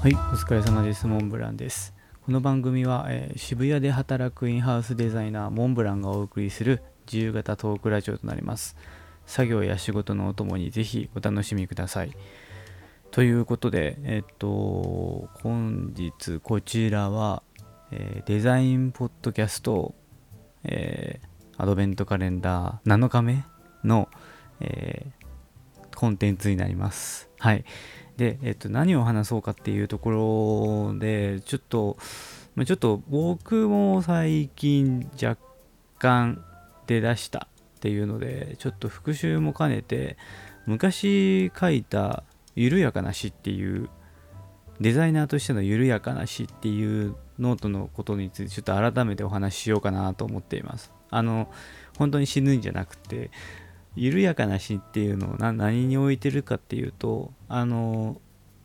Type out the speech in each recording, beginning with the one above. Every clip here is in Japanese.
はい、お疲れ様です。モンブランです。この番組は、えー渋谷で働くインハウスデザイナーモンブランがお送りする自由形トークラジオとなります。作業や仕事のお供にぜひお楽しみください。ということで、えっと、本日こちらは、えーデザインポッドキャスト、えーアドベントカレンダー7日目の、えーコンテンツになります。はい。で、えっと、何を話そうかっていうところで、ちょっと、まちょっと僕も最近若干出だしたっていうので、ちょっと復習も兼ねて、昔書いた緩やかな詩っていう、デザイナーとしての緩やかな詩っていうノートのことについてちょっと改めてお話ししようかなと思っています。あの、本当に死ぬんじゃなくて、緩やかな死っていうのを何に置いてるかっていうとあの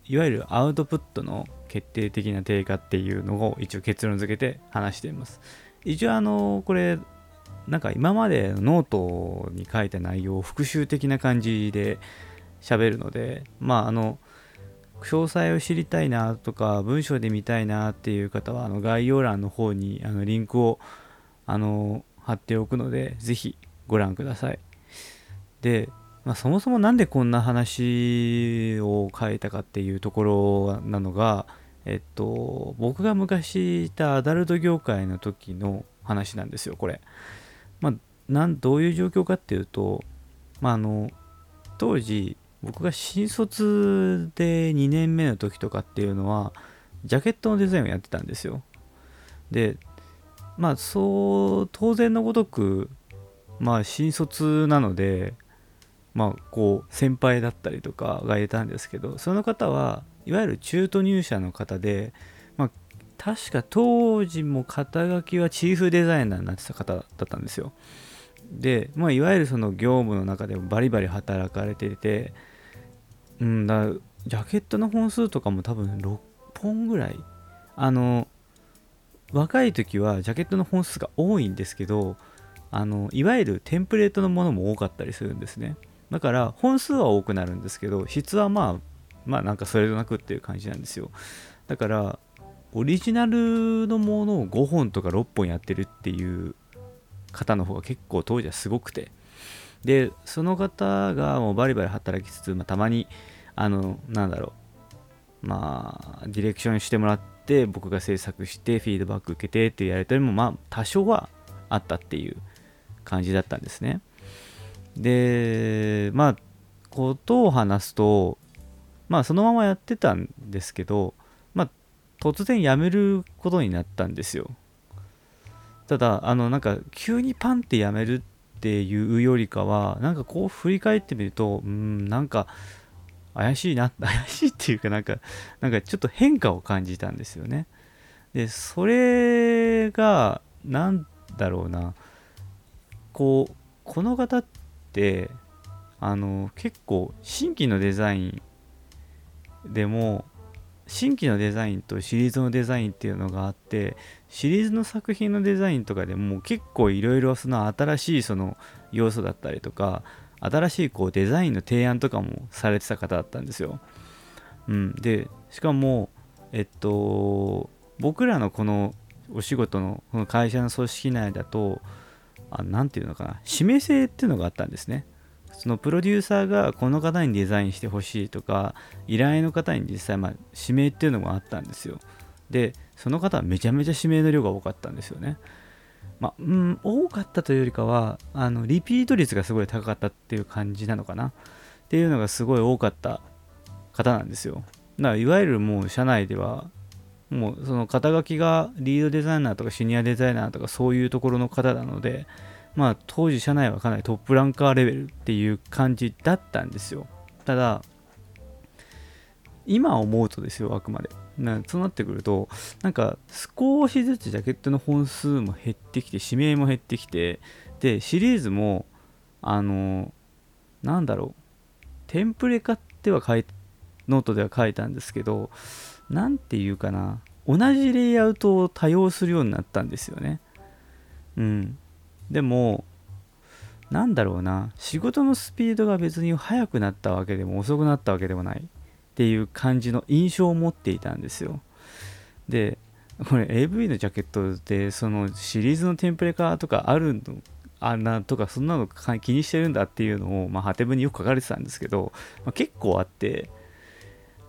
いわゆるアウトプットの決定的な低下っていうのを一応結論付けて話しています。一応あのこれなんか今までノートに書いた内容を復習的な感じで喋るのでまああの詳細を知りたいなとか文章で見たいなっていう方はあの概要欄の方にあのリンクをあの貼っておくのでぜひご覧ください。で、まあ、そもそもなんでこんな話を書いたかっていうところなのが、えっと、僕が昔いたアダルト業界の時の話なんですよ、これ。まあ、なんどういう状況かっていうと、まあ、あの当時僕が新卒で2年目の時とかっていうのはジャケットのデザインをやってたんですよ。でまあそう当然のごとくまあ新卒なのでまあこう先輩だったりとかがいたんですけどその方はいわゆる中途入社の方で、まあ、確か当時も肩書きはチーフデザイナーになってた方だったんですよ。で、まあ、いわゆるその業務の中でもバリバリ働かれててうんだジャケットの本数とかも多分6本ぐらい。あの若い時はジャケットの本数が多いんですけどあのいわゆるテンプレートのものも多かったりするんですね。だから本数は多くなるんですけど質はまあまあなんかそれとなくっていう感じなんですよ。だからオリジナルのものを5本とか6本やってるっていう方の方が結構当時はすごくて。でその方がもうバリバリ働きつつ、まあ、たまにあのなんだろう。まあディレクションしてもらって僕が制作してフィードバック受けてっていうやり取りもまあ多少はあったっていう感じだったんですね。でまあことを話すとまあそのままやってたんですけどまあ突然辞めることになったんですよ。ただあのなんか急にパンって辞めるっていうよりかはなんかこう振り返ってみるとうんなんか怪しいな 怪しいっていうかなんかなんかちょっと変化を感じたんですよね。でそれがなんだろうな。こうこの方ってあの結構新規のデザインでも新規のデザインとシリーズのデザインっていうのがあってシリーズの作品のデザインとかでも結構いろいろその新しいその要素だったりとか新しいこうデザインの提案とかもされてた方だったんですよ。うん、でしかもえっと僕らのこのお仕事のこの会社の組織内だとあなんていうのかな指名制っていうのがあったんですね。そのプロデューサーがこの方にデザインしてほしいとか依頼の方に実際ま指名っていうのもあったんですよ。でその方はめちゃめちゃ指名の量が多かったんですよね。まあ、うん多かったというよりかはあのリピート率がすごい高かったっていう感じなのかなっていうのがすごい多かった方なんですよ。だからいわゆるもう社内ではもうその肩書きがリードデザイナーとかシニアデザイナーとかそういうところの方なのでまあ当時社内はかなりトップランカーレベルっていう感じだったんですよ。ただ今思うとですよあくまで。なそうなってくるとなんか少しずつジャケットの本数も減ってきて指名も減ってきてでシリーズもあのなんだろう。テンプレ化っては書いノートでは書いたんですけど何て言うかな同じレイアウトを多用するようになったんですよね。うん。でもなんだろうな仕事のスピードが別に速くなったわけでも遅くなったわけでもない。っていう感じの印象を持っていたんですよ。でこれ AV のジャケットでそのシリーズのテンプレ化とかあるのあんなとかそんなの気にしてるんだっていうのを、まあ、ハテブによく書かれてたんですけど、まあ、結構あって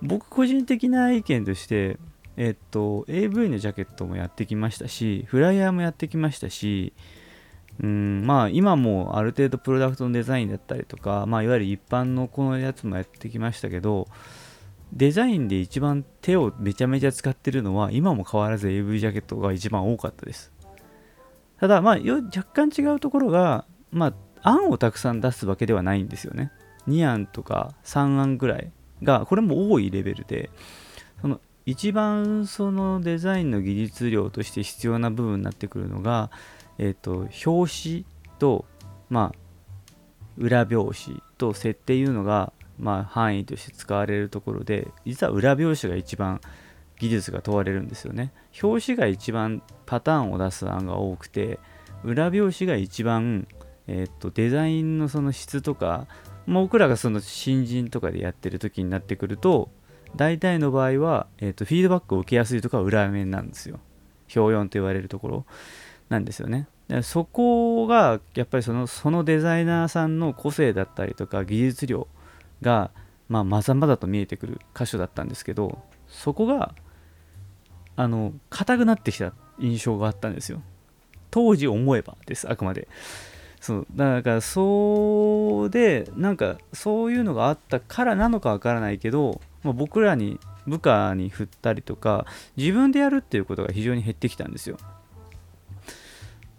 僕個人的な意見としてえっと AV のジャケットもやってきましたしフライヤーもやってきましたしうんまあ今もある程度プロダクトのデザインだったりとか、まあ、いわゆる一般のこのやつもやってきましたけどデザインで一番手をめちゃめちゃ使ってるのは今も変わらず AV ジャケットが一番多かったです。ただまあ若干違うところがまあ案をたくさん出すわけではないんですよね。2案とか3案ぐらいがこれも多いレベルでその一番そのデザインの技術量として必要な部分になってくるのがえっ、ー、と表紙とまあ裏表紙と設定いうのがまあ、範囲として使われるところで実は裏表紙が一番技術が問われるんですよね。表紙が一番パターンを出す案が多くて裏表紙が一番、えー、っとデザインのその質とかま僕らがその新人とかでやってる時になってくると大体の場合は、えー、とフィードバックを受けやすいとかは裏面なんですよ。表4と言われるところ。なんですよね。そこがやっぱりそのそのデザイナーさんの個性だったりとか技術量が、まあ、まざまざと見えてくる箇所だったんですけどそこがあの硬くなってきた印象があったんですよ。当時思えばですあくまで。そうだからそうでなんかそういうのがあったからなのかわからないけど、まあ、僕らに部下に振ったりとか自分でやるっていうことが非常に減ってきたんですよ。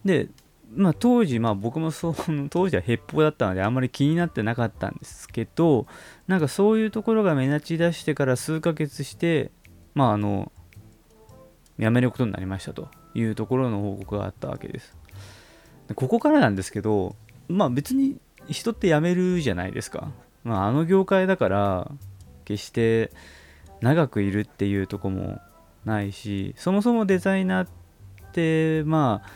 でまあ、当時、まあ、僕もその 当時はヘッポだったのであんまり気になってなかったんですけどなんかそういうところが目立ち出してから数ヶ月してまああの辞めることになりましたというところの報告があったわけです。ここからなんですけどまあ別に人って辞めるじゃないですか、まあ、あの業界だから決して長くいるっていうとこもないしそもそもデザイナーってまあ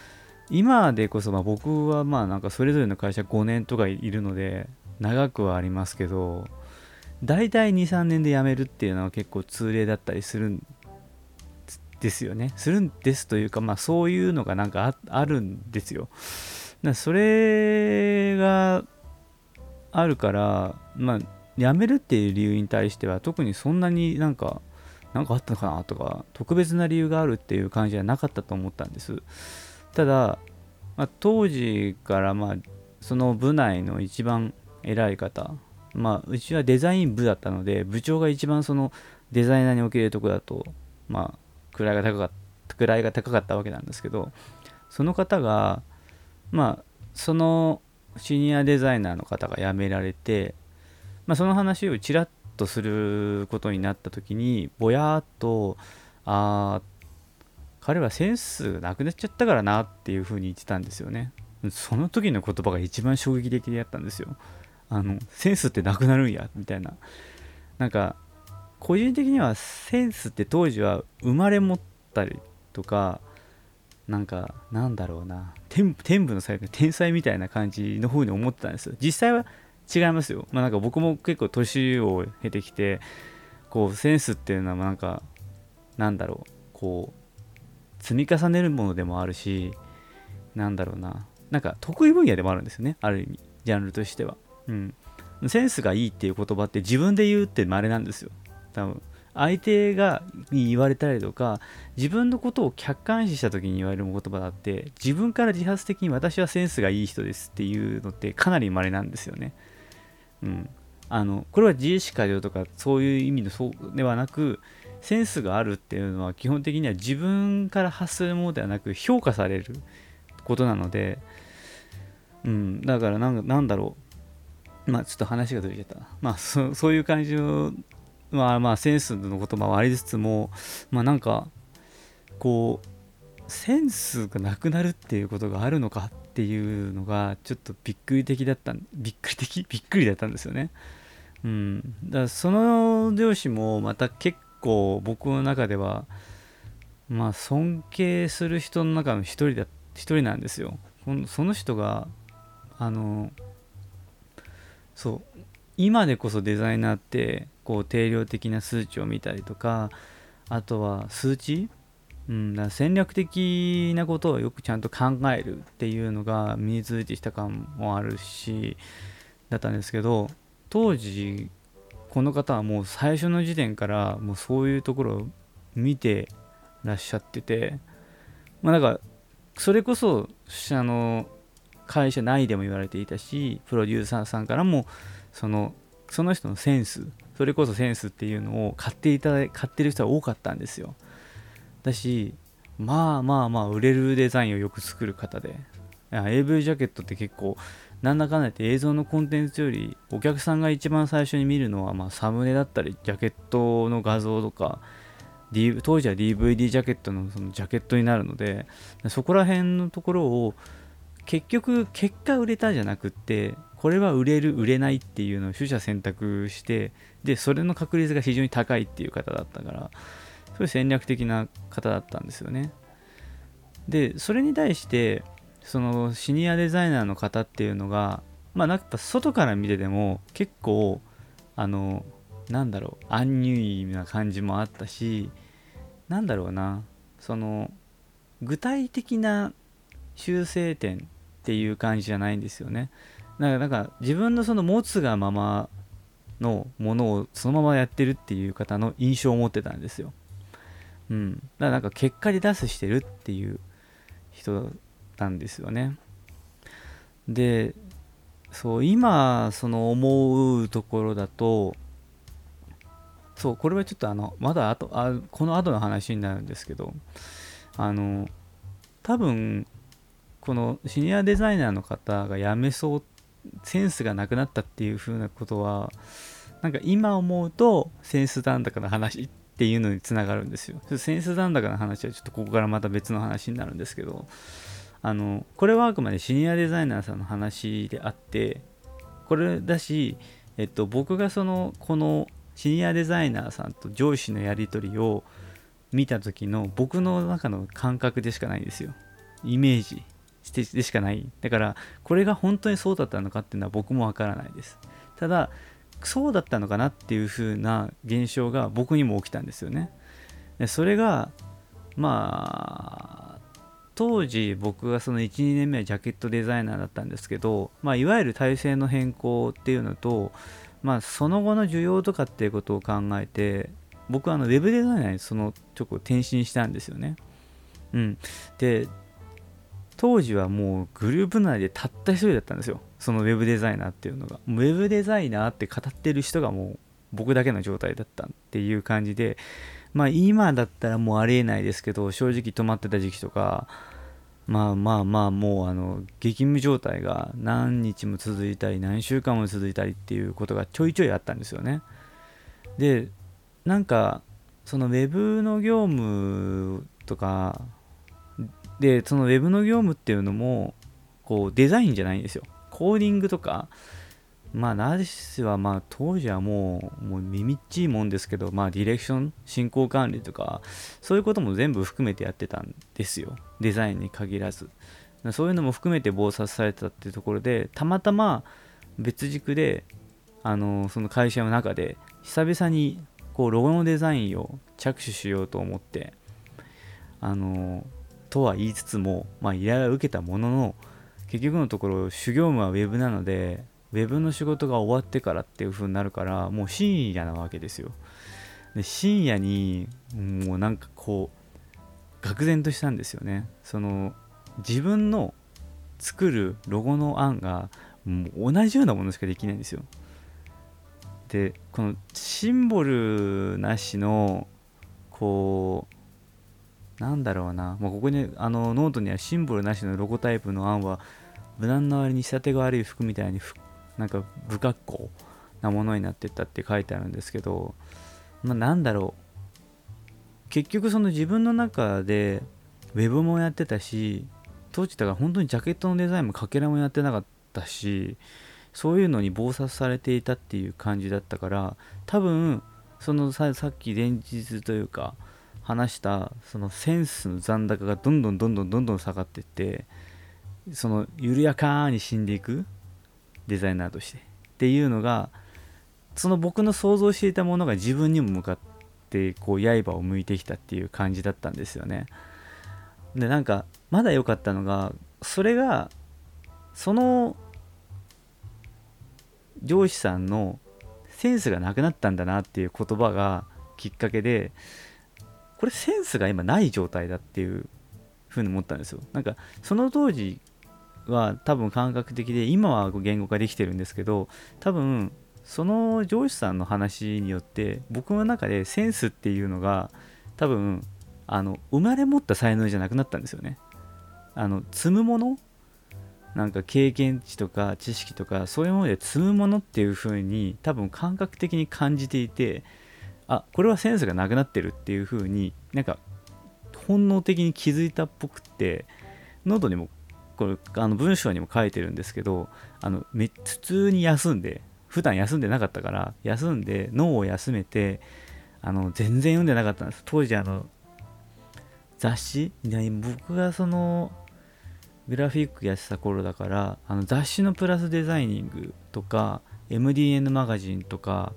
今でこそ、まあ、僕はまあなんかそれぞれの会社5年とかいるので長くはありますけど大体23年で辞めるっていうのは結構通例だったりするんですよね。するんですというかまあそういうのがなんかあるんですよ。だそれがあるからまあ辞めるっていう理由に対しては特にそんなになんか何かあったのかなとか特別な理由があるっていう感じはなかったと思ったんです。ただ、まあ、当時からまあその部内の一番偉い方、まあ、うちはデザイン部だったので部長が一番そのデザイナーにおけるとこだと、まあ、位が高かった位が高かったわけなんですけどその方がまあそのシニアデザイナーの方が辞められて、まあ、その話をちらっとすることになった時にぼやっとあ彼はセンスがなくなっちゃったからなっていう風に言ってたんですよね。その時の言葉が一番衝撃的でやったんですよ。あのセンスってなくなるんやみたいな。なんか個人的にはセンスって当時は生まれ持ったりとかなんかなんだろうな。天部の最後天才みたいな感じの風に思ってたんですよ。実際は違いますよ。まあなんか僕も結構年を経てきてこうセンスっていうのはなんかなんだろう。こう積み重ねるものでもあるしなんだろうな。なんか得意分野でもあるんですよね。ある意味ジャンルとしては。うん。センスがいいっていう言葉って自分で言うって稀なんですよ。多分相手がに言われたりとか自分のことを客観視した時に言われる言葉だって自分から自発的に私はセンスがいい人ですっていうのってかなり稀なんですよね。うん。あのこれは自意識過剰とかそういう意味のそうではなくセンスがあるっていうのは基本的には自分から発するものではなく評価されることなので、うん、だからなんなんだろう。まあちょっと話がずれちゃった。まあそ そういう感じのまあまあセンスの言葉はありつつもまあなんかこうセンスがなくなるっていうことがあるのかっていうのがちょっとびっくり的だった びっくり的 びっくりだったんですよね。うん、だからその上司もまた結構僕の中ではまあ尊敬する人の中の一人だ一人なんですよその人があのそう今でこそデザイナーってこう定量的な数値を見たりとかあとは数値？うん、だ戦略的なことをよくちゃんと考えるっていうのが身についてきた感もあるしだったんですけど当時この方はもう最初の時点からもうそういうところを見てらっしゃっててまあなんかそれこそあの会社内でも言われていたしプロデューサーさんからもそのその人のセンスそれこそセンスっていうのを買っていただ買ってる人は多かったんですよ。だしまあまあまあ売れるデザインをよく作る方で。AV ジャケットって結構なんだかんだ言って映像のコンテンツよりお客さんが一番最初に見るのはまサムネだったりジャケットの画像とか、D、当時は DVD ジャケットのそのジャケットになるのでそこら辺のところを結局結果売れたじゃなくってこれは売れる売れないっていうのを取捨選択してでそれの確率が非常に高いっていう方だったからそういう戦略的な方だったんですよね。で、それに対して、そのシニアデザイナーの方っていうのが、まあなんか外から見てても結構、あの、なんだろう、アンニュイな感じもあったし、なんだろうな、その、具体的な修正点っていう感じじゃないんですよね。なんかなんか自分のその持つがままのものをそのままやってるっていう方の印象を持ってたんですよ。うん、だからなんか結果で出すしてるっていう人なんですよねでそう今その思うところだとそうこれはちょっとあのまだあとあこの後の話になるんですけどあの多分このシニアデザイナーの方が辞めそうセンスがなくなったっていう風なことはなんか今思うとセンス残高の話っていうのにつながるんですよ。センス残高の話はちょっとここからまた別の話になるんですけど、あの、これはあくまでシニアデザイナーさんの話であって、これだし、えっと、僕がその、このシニアデザイナーさんと上司のやり取りを見た時の僕の中の感覚でしかないんですよ。イメージでしかない。だから、これが本当にそうだったのかっていうのは僕もわからないです。ただ、そうだったのかなっていう風な現象が僕にも起きたんですよね。でそれがまあ当時僕がその12年目はジャケットデザイナーだったんですけど、まあ、いわゆる体制の変更っていうのと、まあ、その後の需要とかっていうことを考えて僕はあのウェブデザイナーにそのちょっと転身したんですよね。うん、で当時はもうグループ内でたった一人だったんですよ。そのウェブデザイナーっていうのが。ウェブデザイナーって語ってる人がもう僕だけの状態だったっていう感じで。まあ今だったらもうありえないですけど正直止まってた時期とかまあまあまあもうあの激務状態が何日も続いたり何週間も続いたりっていうことがちょいちょいあったんですよね。でなんかそのウェブの業務とかで、その Web の業務っていうのも、こう、デザインじゃないんですよ。コーディングとか、まあ、ナーシスは、まあ、当時はもう、もう、みみっちいもんですけど、まあ、ディレクション、進行管理とか、そういうことも全部含めてやってたんですよ。デザインに限らず。そういうのも含めて忙殺されてたっていうところで、たまたま別軸で、あの、その会社の中で、久々に、こう、ロゴのデザインを着手しようと思って、あの、とは言いつつも、まあ、依頼は受けたものの結局のところ主業務は Web なので Web の仕事が終わってからっていう風になるからもう深夜なわけですよ。で深夜にもうなんかこう愕然としたんですよね。その自分の作るロゴの案がもう同じようなものしかできないんですよ。でこのシンボルなしのこうなんだろうな、もうここにあのノートにはシンボルなしのロゴタイプの案は無難な割に仕立てが悪い服みたいになんか不格好なものになってったって書いてあるんですけど、まあ、なんだろう。結局その自分の中でウェブもやってたし当時だから本当にジャケットのデザインもかけらもやってなかったしそういうのに忙殺されていたっていう感じだったから多分そのさっき前日というか話したそのセンスの残高がどんどんどんどんどんどん下がっていってその緩やかに死んでいくデザイナーとして。っていうのがその僕の想像していたものが自分にも向かってこう刃を向いてきたっていう感じだったんですよね。でなんかまだ良かったのがそれがその上司さんのセンスがなくなったんだなっていう言葉がきっかけでこれセンスが今ない状態だっていうふうに思ったんですよ。なんかその当時は多分感覚的で今は言語化できてるんですけど多分その上司さんの話によって僕の中でセンスっていうのが多分あの生まれ持った才能じゃなくなったんですよね。あの積むものなんか経験値とか知識とかそういうもので積むものっていう風に多分感覚的に感じていてあこれはセンスがなくなってるっていう風になんか本能的に気づいたっぽくってノートにもこれあの文章にも書いてるんですけどあのめ普通に休んで普段休んでなかったから休んで脳を休めてあの全然読んでなかったんです。当時あの雑誌僕がそのグラフィックやってた頃だからあの雑誌のプラスデザイニングとか MDN マガジンとか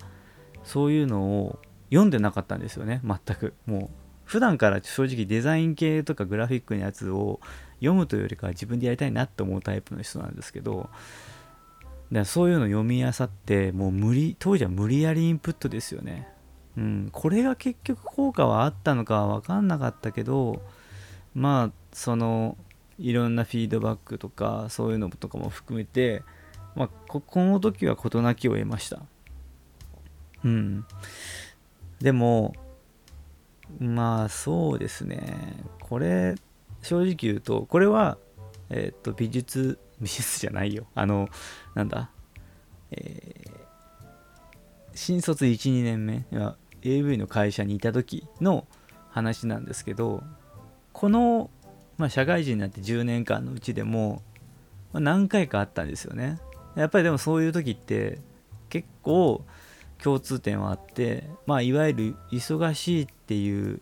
そういうのを読んでなかったんですよね全くもう普段から正直デザイン系とかグラフィックのやつを読むというよりかは自分でやりたいなって思うタイプの人なんですけどだそういうの読み漁ってもう無理当時は無理やりインプットですよねうんこれが結局効果はあったのかは分かんなかったけどまあそのいろんなフィードバックとかそういうのとかも含めて、まあ、この時は事なきを得ました。うん。でも、まあそうですね。これ、正直言うと、これは、えっ、ー、と、美術、美術じゃないよ。あの、なんだ、えー、新卒1、2年目、AV の会社にいた時の話なんですけど、このまあ、社会人になって10年間のうちでも、まあ、何回かあったんですよね。やっぱりでもそういう時って結構共通点はあって、まあ、いわゆる忙しいっていう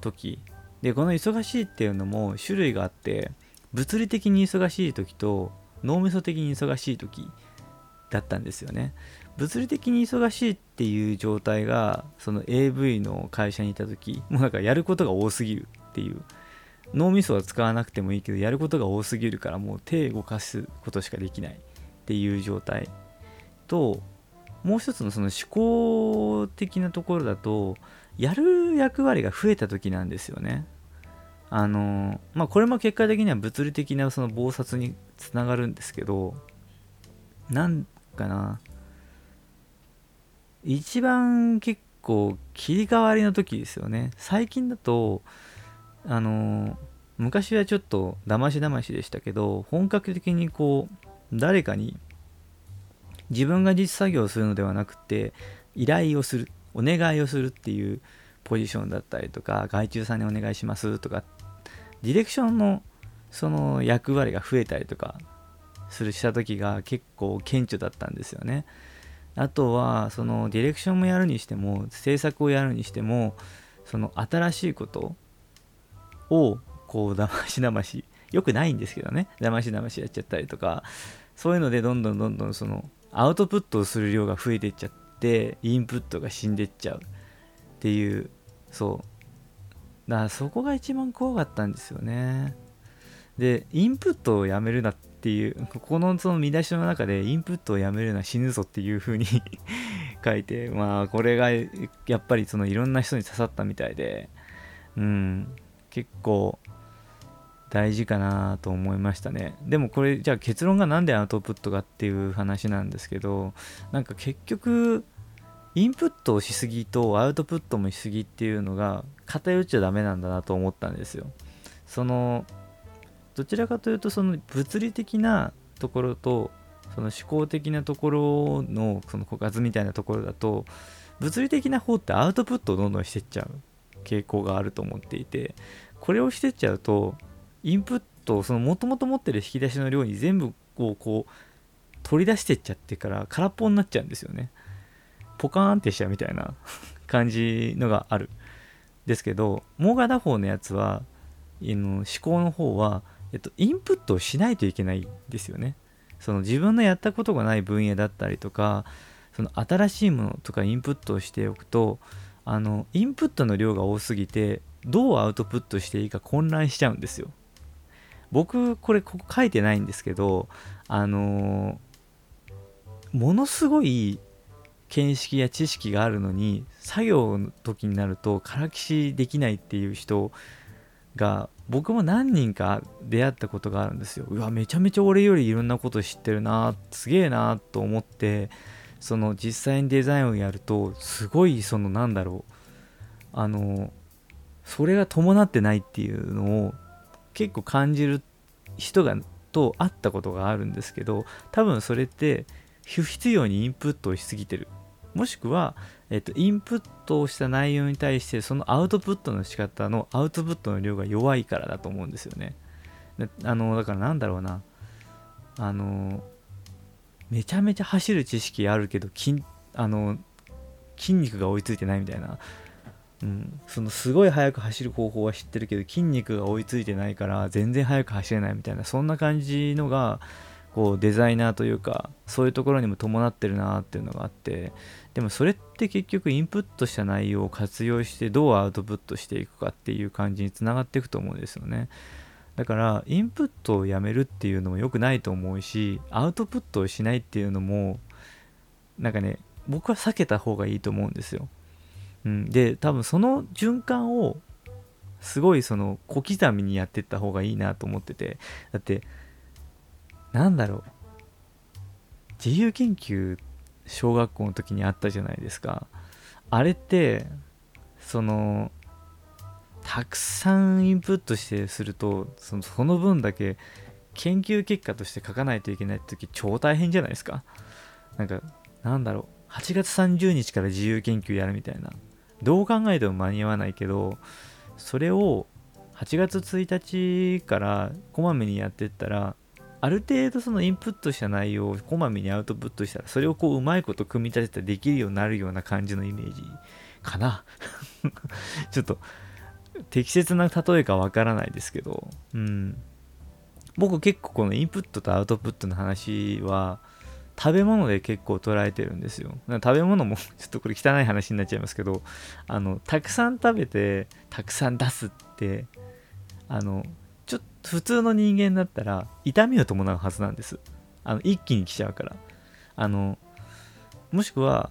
時。でこの忙しいっていうのも種類があって物理的に忙しい時と脳みそ的に忙しい時だったんですよね。物理的に忙しいっていう状態がその AV の会社にいた時もうなんかやることが多すぎるっていう。脳みそは使わなくてもいいけどやることが多すぎるからもう手動かすことしかできないっていう状態ともう一つのその思考的なところだとやる役割が増えた時なんですよね。あのまあこれも結果的には物理的なその暴殺につながるんですけどなんかな一番結構切り替わりの時ですよね。最近だとあの昔はちょっとだましだましでしたけど本格的にこう誰かに自分が実作業をするのではなくて依頼をするお願いをするっていうポジションだったりとか外注さんにお願いしますとかディレクションのその役割が増えたりとかするした時が結構顕著だったんですよね。あとはそのディレクションもやるにしても制作をやるにしてもその新しいことをこうだましだましよくないんですけどね。だましだましやっちゃったりとかそういうのでどんどんどんどんそのアウトプットをする量が増えてっちゃってインプットが死んでっちゃうっていうそう。だからそこが一番怖かったんですよね。でインプットをやめるなっていうここのその見出しの中でインプットをやめるな死ぬぞっていう風に 書いてまあこれがやっぱりそのいろんな人に刺さったみたいでうん。結構大事かなと思いましたね。でもこれじゃあ結論が何でアウトプットかっていう話なんですけどなんか結局インプットをしすぎとアウトプットもしすぎっていうのが偏っちゃダメなんだなと思ったんですよ。そのどちらかというとその物理的なところとその思考的なところのその枯渇みたいなところだと物理的な方ってアウトプットをどんどんしてっちゃう傾向があると思っていてこれをしてっちゃうとインプットそのもともと持ってる引き出しの量に全部こうこう取り出してっちゃってから空っぽになっちゃうんですよね。ポカーンってしちゃうみたいな 感じのがある。ですけどもう片方のやつは思考の方は、えっと、インプットをしないといけないんですよね。その自分のやったことがない分野だったりとかその新しいものとかインプットをしておくとあのインプットの量が多すぎてどうアウトプットしていいか混乱しちゃうんですよ。僕これここ書いてないんですけどあのものすごい見識や知識があるのに作業の時になるとからきしできないっていう人が僕も何人か出会ったことがあるんですよ。うわめちゃめちゃ俺よりいろんなこと知ってるなすげえなと思ってその実際にデザインをやるとすごいそのなんだろうあのそれが伴ってないっていうのを結構感じる人がと会ったことがあるんですけど多分それって不必要にインプットをしすぎてる。もしくは、えっと、インプットをした内容に対してそのアウトプットの仕方のアウトプットの量が弱いからだと思うんですよね。あのだからなんだろうな。あのめちゃめちゃ走る知識あるけど筋あの筋肉が追いついてないみたいな、うん、そのすごい速く走る方法は知ってるけど筋肉が追いついてないから全然速く走れないみたいなそんな感じのがこうデザイナーというかそういうところにも伴ってるなっていうのがあってでもそれって結局インプットした内容を活用してどうアウトプットしていくかっていう感じにつながっていくと思うんですよね。だからインプットをやめるっていうのも良くないと思うしアウトプットをしないっていうのもなんかね僕は避けた方がいいと思うんですよ、うん、で多分その循環をすごいその小刻みにやってった方がいいなと思ってて。だってなんだろう。自由研究小学校の時にあったじゃないですか。あれってそのたくさんインプットしてするとそのその分だけ研究結果として書かないといけない時超大変じゃないですか。なんかなんだろう。8月30日から自由研究やるみたいな。どう考えても間に合わないけどそれを8月1日からこまめにやってったらある程度そのインプットした内容をこまめにアウトプットしたらそれをこううまいこと組み立てたらできるようになるような感じのイメージかな。ちょっと適切な例えかわからないですけど、うん、僕結構このインプットとアウトプットの話は食べ物で結構捉えてるんですよ。食べ物も ちょっとこれ汚い話になっちゃいますけどあのたくさん食べてたくさん出すってあのちょっと普通の人間だったら痛みを伴うはずなんです。あの一気に来ちゃうから。あのもしくは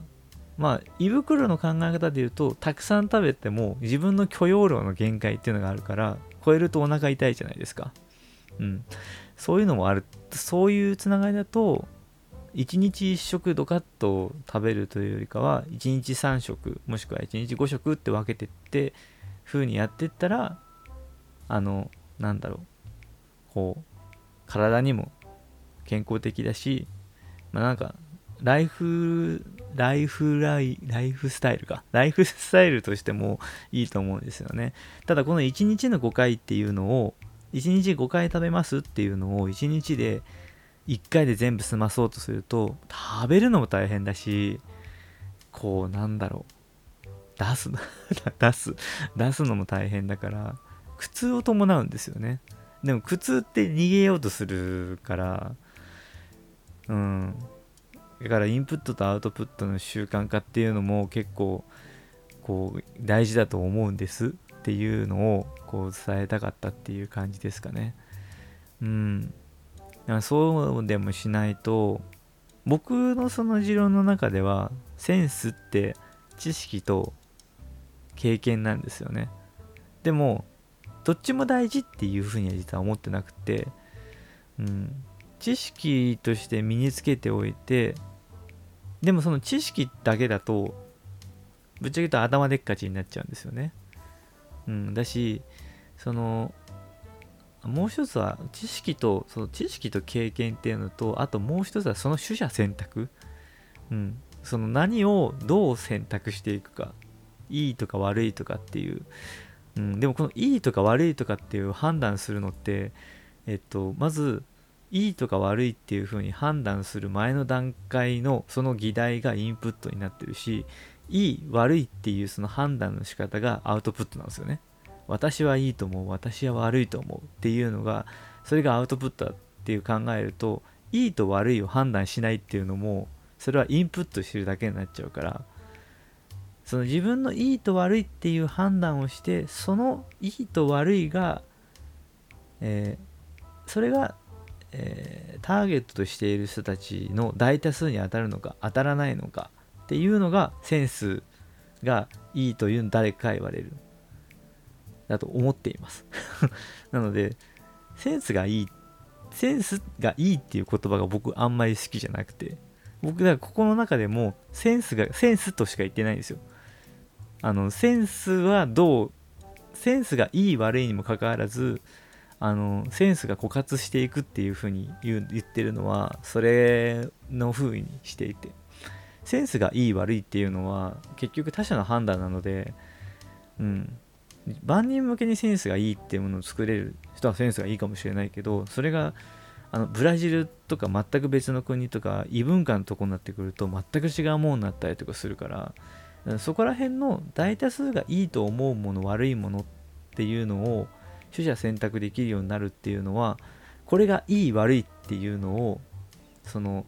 まあ胃袋の考え方で言うとたくさん食べても自分の許容量の限界っていうのがあるから超えるとお腹痛いじゃないですか。うん。そういうのもある。そういうつながりだと1日1食ドカッと食べるというよりかは1日3食もしくは1日5食って分けてって風にやってったらあのなんだろうこう体にも健康的だしまあなんかライフライフライライフスタイルか。ライフスタイルとしてもいいと思うんですよね。ただこの1日の5回っていうのを1日5回食べますっていうのを1日で1回で全部済まそうとすると食べるのも大変だしこうなんだろう。出す 出す出すのも大変だから苦痛を伴うんですよね。でも苦痛って逃げようとするからうん。だからインプットとアウトプットの習慣化っていうのも結構こう大事だと思うんですっていうのをこう伝えたかったっていう感じですかね。うん。そうでもしないと僕のその持論の中ではセンスって知識と経験なんですよねでもどっちも大事っていうふうには実は思ってなくて、うん、知識として身につけておいてでもその知識だけだとぶっちゃけ言うと頭でっかちになっちゃうんですよね。うん、だしそのもう一つは知識とその知識と経験っていうのとあともう一つはその取捨選択、うん、その何をどう選択していくか。いいとか悪いとかっていう。うん、でもこのいいとか悪いとかっていう判断するのって、えっと、まずいいとか悪いっていうふうに判断する前の段階のその議題がインプットになってるしいい悪いっていうその判断の仕方がアウトプットなんですよね。私はいいと思う私は悪いと思うっていうのがそれがアウトプットだっていう考えるといいと悪いを判断しないっていうのもそれはインプットしてるだけになっちゃうからその自分のいいと悪いっていう判断をしてそのいいと悪いが、えー、それが、えー、ターゲットとしている人たちの大多数に当たるのか当たらないのかっていうのがセンスがいいというの誰か言われる。だと思っています。なのでセンスがいいセンスがいいっていう言葉が僕あんまり好きじゃなくて僕だからここの中でもセンスがセンスとしか言ってないんですよ。あのセンスはどうセンスがいい悪いにもかかわらずあのセンスが枯渇していくっていう風に言う言ってるのはそれの風にしていてセンスがいい悪いっていうのは結局他者の判断なのでうん。万人向けにセンスがいいっていうものを作れる人はセンスがいいかもしれないけどそれがあのブラジルとか全く別の国とか異文化のとこになってくると全く違うものになったりとかするからそこら辺の大多数がいいと思うもの悪いものっていうのを取捨選択できるようになるっていうのはこれがいい悪いっていうのをその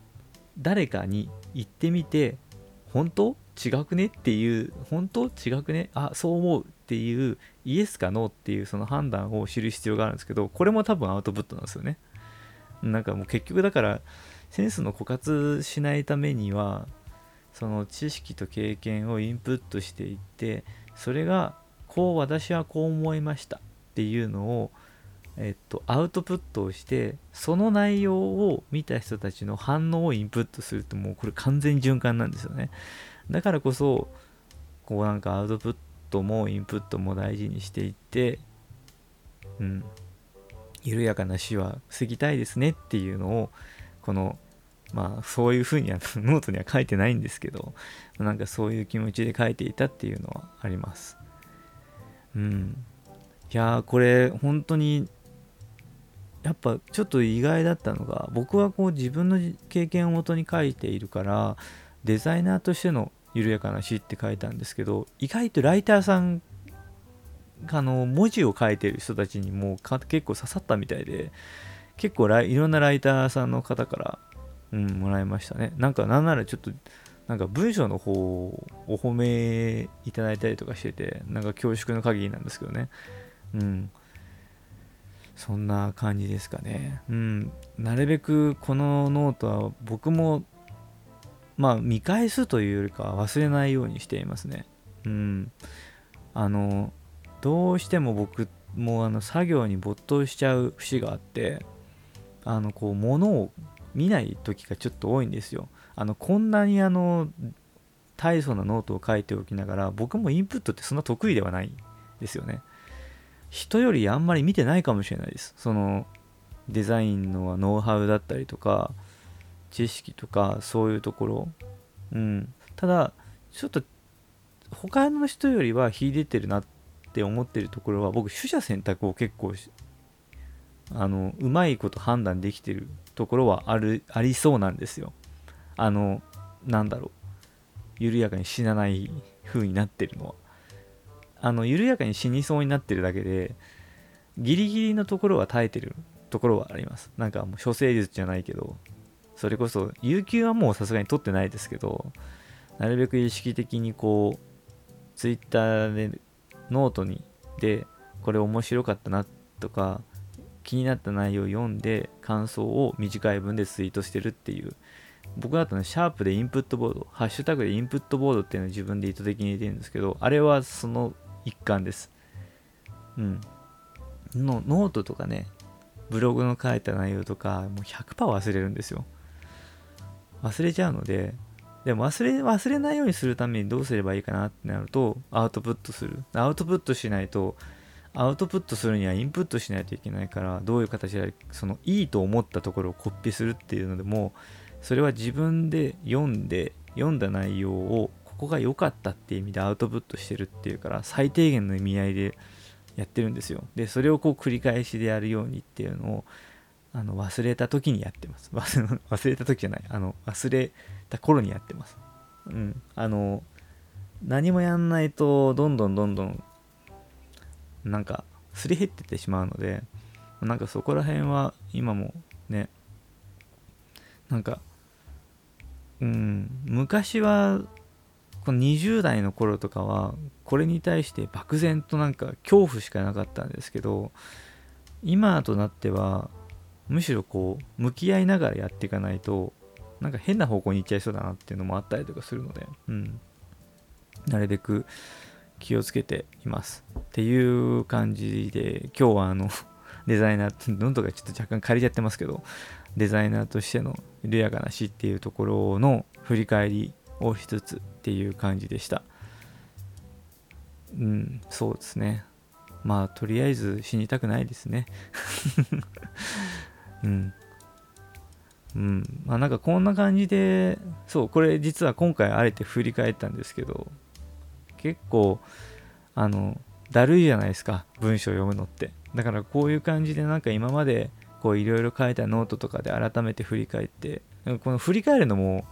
誰かに言ってみて本当？違くね？っていう本当？違くね？あそう思う。ていうイエスかノーっていうその判断を知る必要があるんですけどこれも多分アウトプットなんですよね。なんかもう結局だからセンスの枯渇しないためにはその知識と経験をインプットしていってそれがこう私はこう思いましたっていうのをえっと、アウトプットをしてその内容を見た人たちの反応をインプットするともうこれ完全循環なんですよね。だからこそこうなんかアウトプットもインプットも大事にしていってうん。緩やかな死は防ぎたいですねっていうのをこのまあそういうふうには ノートには書いてないんですけどなんかそういう気持ちで書いていたっていうのはあります。うん。いやこれ本当にやっぱちょっと意外だったのが僕はこう自分の経験をもとに書いているからデザイナーとしての緩やかな詩って書いたんですけど意外とライターさんあの文字を書いてる人たちにも結構刺さったみたいで結構いろんなライターさんの方から、うん、もらいましたね。なんかなんならちょっとなんか文章の方をお褒めいただいたりとかしててなんか恐縮の限りなんですけどね。うん。そんな感じですかね。うん。なるべくこのノートは僕もまあ見返すというよりかは忘れないようにしていますね。うん。あのどうしても僕もあの作業に没頭しちゃう節があってあのこう物を見ない時がちょっと多いんですよ。あのこんなにあの大層なノートを書いておきながら僕もインプットってそんな得意ではないですよね。人よりあんまり見てないかもしれないです。そのデザインのノウハウだったりとか知識とかそういうところ。うん。ただちょっと他の人よりは秀でてるなって思ってるところは僕取捨選択を結構あのうまいこと判断できてるところはあるありそうなんですよ。あのなんだろう。緩やかに死なない風になってるのは。あの緩やかに死にそうになってるだけでギリギリのところは耐えてるところはあります。なんかもう処世術じゃないけどそれこそ有給はもうさすがに取ってないですけどなるべく意識的にこうツイッターでノートにでこれ面白かったなとか気になった内容を読んで感想を短い文でツイートしてるっていう僕だとね、シャープでインプットボード、ハッシュタグでインプットボードっていうのを自分で意図的に入れてるんですけど、あれはその一環です。うん。のノートとかね、ブログの書いた内容とか、もう100%忘れるんですよ。忘れちゃうので、でも忘れ、忘れないようにするためにどうすればいいかなってなると、アウトプットする。アウトプットしないと、アウトプットするにはインプットしないといけないから、どういう形で、そのいいと思ったところをコピーするっていうのでも、それは自分で読んで、読んだ内容をここが良かったっていう意味でアウトプットしてるっていうから最低限の意味合いでやってるんですよでそれをこう繰り返しでやるようにっていうのをあの忘れた時にやってます。忘れた時じゃない。あの忘れた頃にやってます。うん。あの何もやんないとどんどんどんどんなんかすり減ってってしまうのでなんかそこら辺は今もねなんかうん昔はこの20代の頃とかはこれに対して漠然となんか恐怖しかなかったんですけど今となってはむしろこう向き合いながらやっていかないとなんか変な方向に行っちゃいそうだなっていうのもあったりとかするので、うん、なるべく気をつけていますっていう感じで今日はあの デザイナーどんどかちょっと若干借りちゃってますけどデザイナーとしての緩やかな死っていうところの振り返りをしつつっていう感じでした。うんそうですね。まあとりあえず死にたくないですね。うん。うん。まあなんかこんな感じでそうこれ実は今回あえて振り返ったんですけど結構あのだるいじゃないですか文章を読むのって。だからこういう感じでなんか今までこういろいろ書いたノートとかで改めて振り返ってこの振り返るのも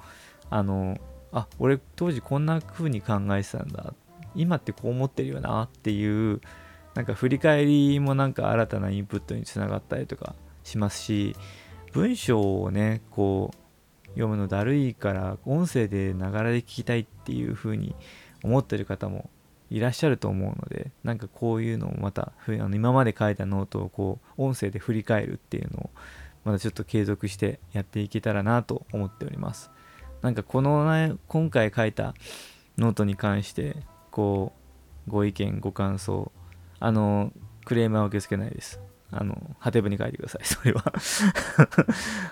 あのあ俺当時こんな風に考えてたんだ。今ってこう思ってるよなっていうなんか振り返りもなんか新たなインプットにつながったりとかしますし文章をねこう読むのだるいから音声でながらで聞きたいっていう風に思ってる方もいらっしゃると思うのでなんかこういうのをまたあの今まで書いたノートをこう音声で振り返るっていうのをまたちょっと継続してやっていけたらなと思っております。なんかこの、ね、今回書いたノートに関してこうご意見ご感想あのクレームは受け付けないです。あのハテブに書いてください。それは。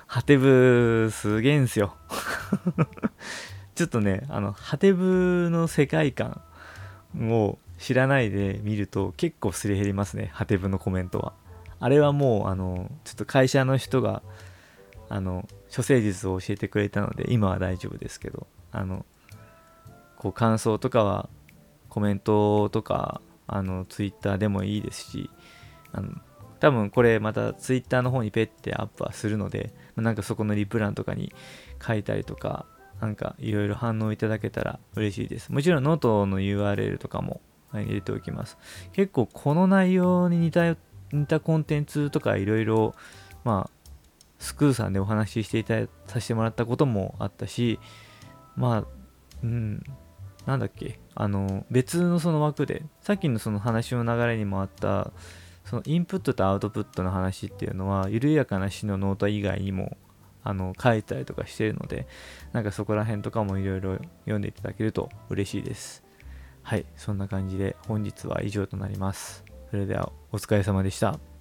ハテブすげえんすよ。ちょっとねあのハテブの世界観を知らないで見ると結構すり減りますね。ハテブのコメントは。あれはもうあのちょっと会社の人があの処世術を教えてくれたので今は大丈夫ですけど。あのこう感想とかはコメントとかあのツイッターでもいいですしあの多分これまたツイッターの方にペッてアップはするのでなんかそこのリプ欄とかに書いたりとかなんかいろいろ反応いただけたら嬉しいです。もちろんノートの URL とかも入れておきます。結構この内容に似た似たコンテンツとかいろいろ、まあ、スクーさんでお話ししていたさせてもらったこともあったし、まあ、うん、なんだっけ、あの、別のその枠で、さっきのその話の流れにもあった、そのインプットとアウトプットの話っていうのは、緩やかな死のノート以外にもあの書いたりとかしてるのでなんかそこら辺とかもいろいろ読んでいただけると嬉しいです。はいそんな感じで本日は以上となります。それではお疲れ様でした。